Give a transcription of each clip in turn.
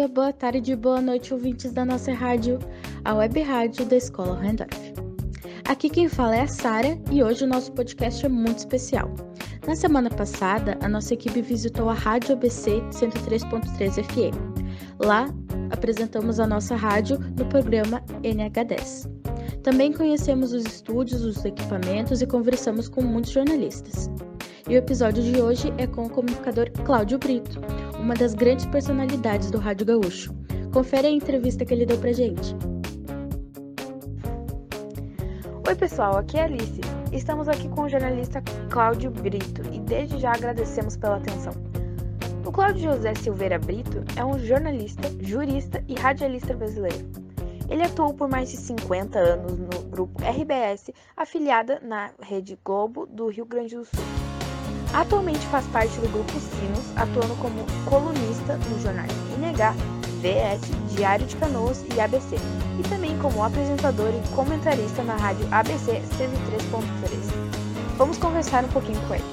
dia, boa tarde, boa noite, ouvintes da nossa rádio, a web rádio da Escola Randolph. Aqui quem fala é a Sara e hoje o nosso podcast é muito especial. Na semana passada, a nossa equipe visitou a Rádio ABC 103.3 FM. Lá, apresentamos a nossa rádio no programa NH10. Também conhecemos os estúdios, os equipamentos e conversamos com muitos jornalistas. E o episódio de hoje é com o comunicador Cláudio Brito, uma das grandes personalidades do Rádio Gaúcho. Confere a entrevista que ele deu pra gente. Oi, pessoal, aqui é Alice. Estamos aqui com o jornalista Cláudio Brito e desde já agradecemos pela atenção. O Cláudio José Silveira Brito é um jornalista, jurista e radialista brasileiro. Ele atuou por mais de 50 anos no grupo RBS, afiliada na Rede Globo do Rio Grande do Sul. Atualmente faz parte do grupo Sinos, atuando como colunista nos jornais INH, VS, Diário de Canoas e ABC, e também como apresentador e comentarista na rádio ABC 103.3. Vamos conversar um pouquinho com ele.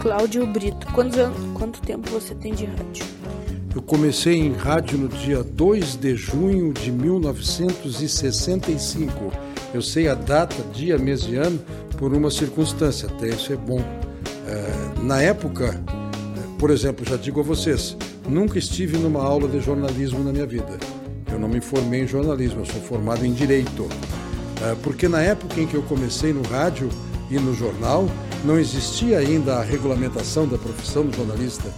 Cláudio Brito, quantos anos, quanto tempo você tem de rádio? Eu comecei em rádio no dia 2 de junho de 1965. Eu sei a data, dia, mês e ano por uma circunstância, até isso é bom. É, na época, por exemplo, já digo a vocês, nunca estive numa aula de jornalismo na minha vida. Eu não me formei em jornalismo, eu sou formado em direito. É, porque na época em que eu comecei no rádio e no jornal, não existia ainda a regulamentação da profissão do jornalista.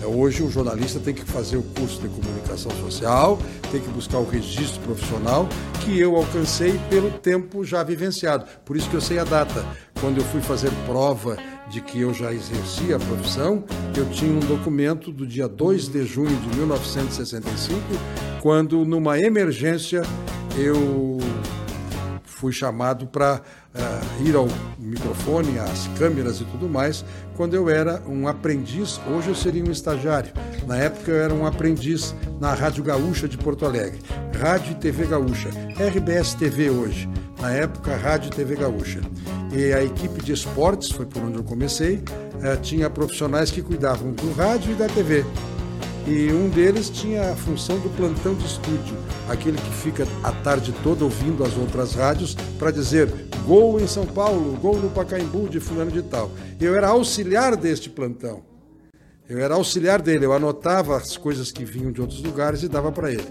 É, hoje o jornalista tem que fazer o curso de comunicação social, tem que buscar o registro profissional que eu alcancei pelo tempo já vivenciado. Por isso que eu sei a data. Quando eu fui fazer prova de que eu já exercia a profissão, eu tinha um documento do dia 2 de junho de 1965, quando numa emergência eu fui chamado para uh, ir ao microfone, às câmeras e tudo mais, quando eu era um aprendiz, hoje eu seria um estagiário. Na época eu era um aprendiz na Rádio Gaúcha de Porto Alegre, Rádio e TV Gaúcha, RBS TV hoje, na época Rádio e TV Gaúcha. E a equipe de esportes, foi por onde eu comecei, uh, tinha profissionais que cuidavam do rádio e da TV e um deles tinha a função do plantão de estúdio, aquele que fica a tarde toda ouvindo as outras rádios para dizer gol em São Paulo, gol no Pacaembu de fulano de tal. Eu era auxiliar deste plantão. Eu era auxiliar dele, eu anotava as coisas que vinham de outros lugares e dava para ele.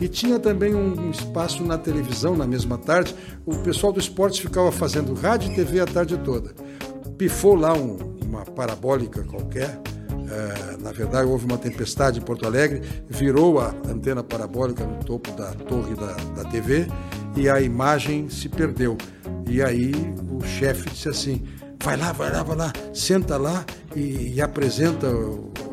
E tinha também um espaço na televisão na mesma tarde. O pessoal do esporte ficava fazendo rádio e TV a tarde toda. Pifou lá um, uma parabólica qualquer é, na verdade, houve uma tempestade em Porto Alegre, virou a antena parabólica no topo da torre da, da TV e a imagem se perdeu. E aí o chefe disse assim: vai lá, vai lá, vai lá, senta lá e, e apresenta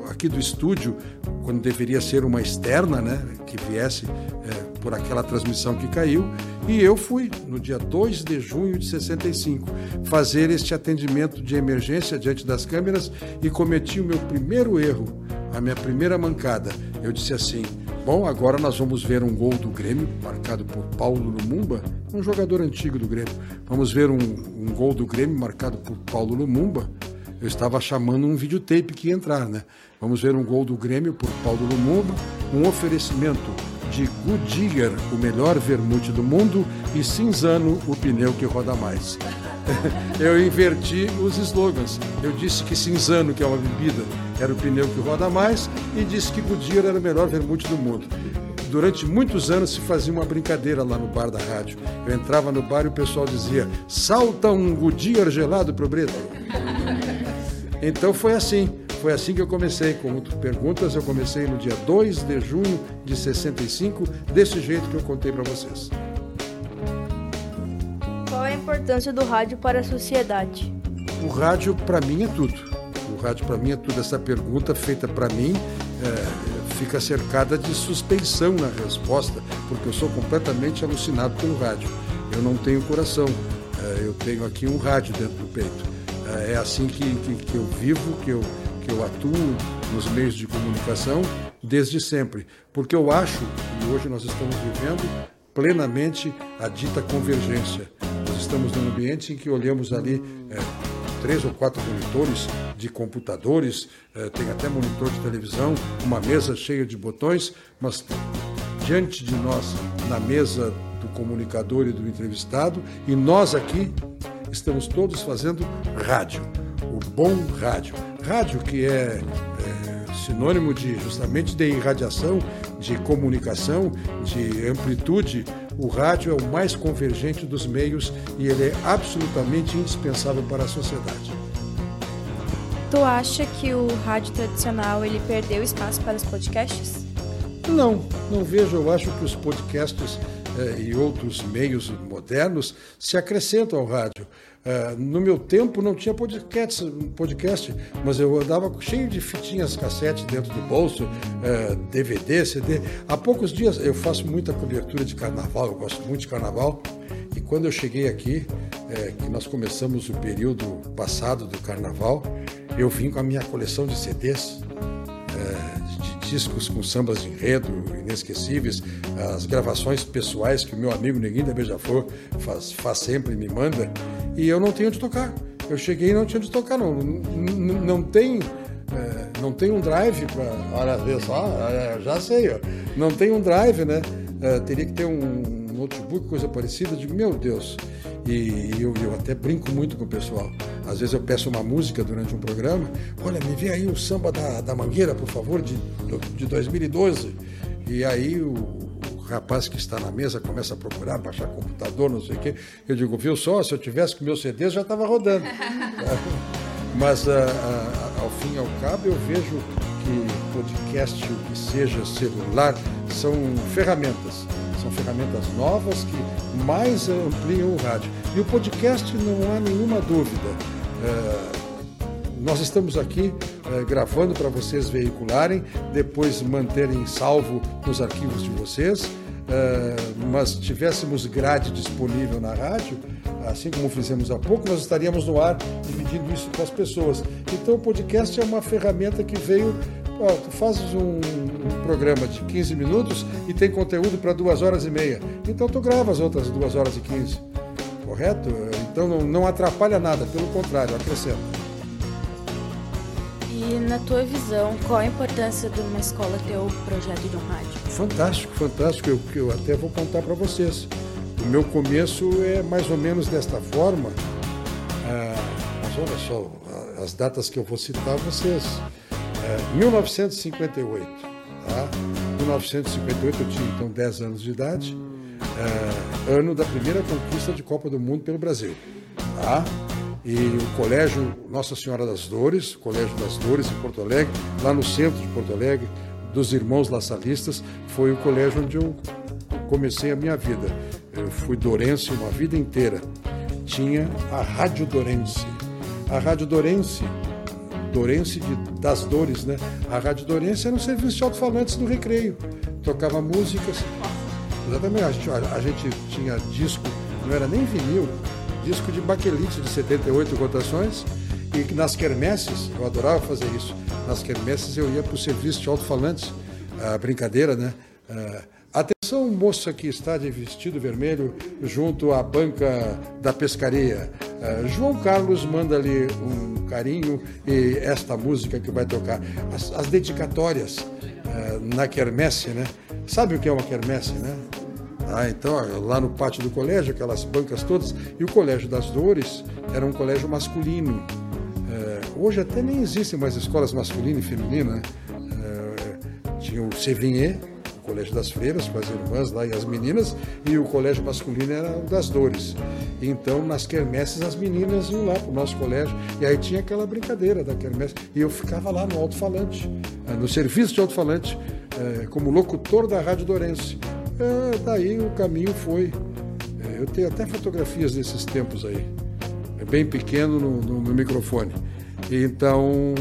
aqui do estúdio, quando deveria ser uma externa, né, que viesse é, por aquela transmissão que caiu, e eu fui, no dia 2 de junho de 65, fazer este atendimento de emergência diante das câmeras e cometi o meu primeiro erro, a minha primeira mancada. Eu disse assim: Bom, agora nós vamos ver um gol do Grêmio, marcado por Paulo Lumumba, um jogador antigo do Grêmio. Vamos ver um, um gol do Grêmio marcado por Paulo Lumumba eu estava chamando um videotape que ia entrar, né? Vamos ver um gol do Grêmio por Paulo Lumumba, um oferecimento de Goodyear, o melhor vermute do mundo, e Cinzano, o pneu que roda mais. Eu inverti os slogans. Eu disse que Cinzano, que é uma bebida, era o pneu que roda mais, e disse que Goodyear era o melhor vermute do mundo durante muitos anos se fazia uma brincadeira lá no bar da rádio. Eu entrava no bar e o pessoal dizia: salta um Goodyear gelado pro Brito. Então foi assim, foi assim que eu comecei. Como perguntas, eu comecei no dia 2 de junho de 65, desse jeito que eu contei para vocês. É importância do rádio para a sociedade? O rádio para mim é tudo. O rádio para mim é tudo. Essa pergunta feita para mim é, fica cercada de suspeição na resposta, porque eu sou completamente alucinado pelo rádio. Eu não tenho coração, é, eu tenho aqui um rádio dentro do peito. É assim que, que, que eu vivo, que eu, que eu atuo nos meios de comunicação desde sempre. Porque eu acho, e hoje nós estamos vivendo plenamente a dita convergência. Estamos num ambiente em que olhamos ali é, três ou quatro monitores de computadores, eh, tem até monitor de televisão, uma mesa cheia de botões, mas diante de nós, na mesa do comunicador e do entrevistado, e nós aqui estamos todos fazendo rádio, o bom rádio. Rádio que é, é sinônimo de justamente de irradiação, de comunicação, de amplitude. O rádio é o mais convergente dos meios e ele é absolutamente indispensável para a sociedade. Tu acha que o rádio tradicional ele perdeu espaço para os podcasts? Não, não vejo. Eu acho que os podcasts e outros meios modernos se acrescentam ao rádio. Eh, no meu tempo não tinha podcast, podcast, mas eu andava cheio de fitinhas cassete dentro do bolso, eh, DVD, CD. Há poucos dias eu faço muita cobertura de carnaval, eu gosto muito de carnaval. E quando eu cheguei aqui, eh, que nós começamos o período passado do carnaval, eu vim com a minha coleção de CDs, é, discos com sambas de enredo inesquecíveis, as gravações pessoais que o meu amigo Neguinho da Beija-Flor faz, faz sempre e me manda, e eu não tenho onde tocar. Eu cheguei e não tinha onde tocar, não. Não, tem. É, não tem um drive para. Olha, só, é, já sei, ó. não tem um drive, né? É, teria que ter um notebook, coisa parecida. Digo, meu Deus. E eu, eu, até brinco muito com o pessoal. Às vezes eu peço uma música durante um programa, olha, me vê aí o samba da, da Mangueira, por favor, de, de 2012. E aí o, o rapaz que está na mesa começa a procurar, baixar computador, não sei o quê. Eu digo, viu só, se eu tivesse com meu CD, já estava rodando. Mas a, a, ao fim e ao cabo eu vejo que podcast, o que seja celular, são ferramentas são ferramentas novas que mais ampliam o rádio. E o podcast não há nenhuma dúvida. É, nós estamos aqui é, gravando para vocês veicularem, depois manterem salvo nos arquivos de vocês. É, mas tivéssemos grade disponível na rádio, assim como fizemos há pouco, nós estaríamos no ar dividindo isso com as pessoas. Então o podcast é uma ferramenta que veio tu fazes um, um, programa de 15 minutos e tem conteúdo para duas horas e meia. Então tu grava as outras duas horas e 15. Correto? Então não, não atrapalha nada, pelo contrário, acrescenta. E na tua visão, qual a importância de uma escola ter o projeto de um rádio? Fantástico, fantástico. Eu, eu até vou contar para vocês. O meu começo é mais ou menos desta forma. Ah, mas olha só, as datas que eu vou citar vocês. 1958. É, tá? 1958 eu tinha então 10 anos de idade, ano da primeira conquista de Copa do Mundo pelo Brasil. Tá? E o Colégio Nossa Senhora das Dores, Colégio das Dores em Porto Alegre, lá no centro de Porto Alegre, dos irmãos laçalistas, foi o colégio onde eu comecei a minha vida. Eu fui dorense uma vida inteira. Tinha a Rádio Dorense. A Rádio Dorense Dourense de, das Dores, né? A Rádio Dourense era um serviço de alto-falantes do recreio. Tocava músicas. Exatamente, a gente, a gente tinha disco, não era nem vinil, disco de baquelite de 78 rotações. E nas quermesses, eu adorava fazer isso. Nas quermesses eu ia para o serviço de alto-falantes, a brincadeira, né? Atenção, moça que está de vestido vermelho junto à banca da pescaria. Uh, João Carlos manda-lhe um carinho e esta música que vai tocar. As, as dedicatórias uh, na quermesse, né? Sabe o que é uma quermesse, né? Ah, então, lá no pátio do colégio, aquelas bancas todas, e o Colégio das Dores era um colégio masculino. Uh, hoje até nem existem mais escolas masculina e feminina, né? tinha o Sevigné, Colégio das Freiras, com as irmãs lá e as meninas, e o colégio masculino era o das Dores. Então, nas quermesses, as meninas iam lá para o nosso colégio, e aí tinha aquela brincadeira da quermesse, e eu ficava lá no alto-falante, eh, no serviço de alto-falante, eh, como locutor da Rádio Dorense. É, daí o caminho foi. eu tenho até fotografias desses tempos aí, bem pequeno no, no, no microfone. Então,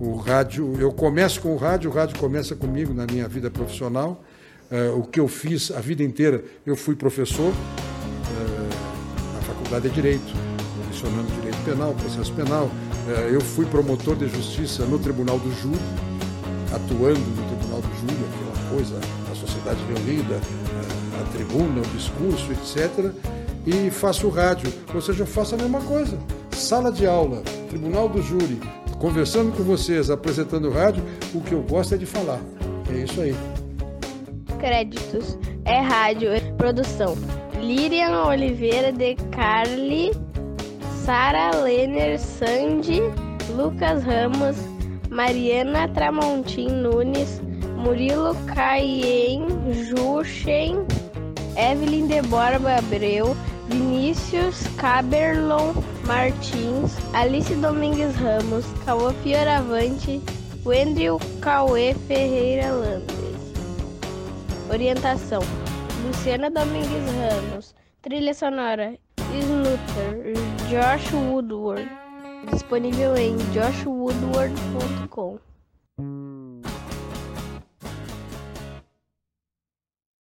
o rádio, eu começo com o rádio, o rádio começa comigo na minha vida profissional. Uh, o que eu fiz a vida inteira, eu fui professor uh, na Faculdade de Direito, lecionando Direito Penal, Processo Penal. Uh, eu fui promotor de justiça no Tribunal do Júri, atuando no Tribunal do Júri, coisa, a sociedade reunida, a tribuna, o discurso, etc. E faço rádio, ou seja, eu faço a mesma coisa. Sala de aula, Tribunal do Júri, conversando com vocês, apresentando rádio, o que eu gosto é de falar. É isso aí. Créditos. É rádio. Produção. Lirian Oliveira de Carli, Sara Lenner Sandy, Lucas Ramos, Mariana Tramontim Nunes, Murilo Caien Juchen, Evelyn de Borba Abreu, Vinícius Caberlon Martins, Alice Domingues Ramos, Cauã Fioravante, Wendel Cauê Ferreira Landes. Orientação: Luciana Domingues Ramos. Trilha sonora: Snooter, Josh Woodward. Disponível em joshwoodward.com.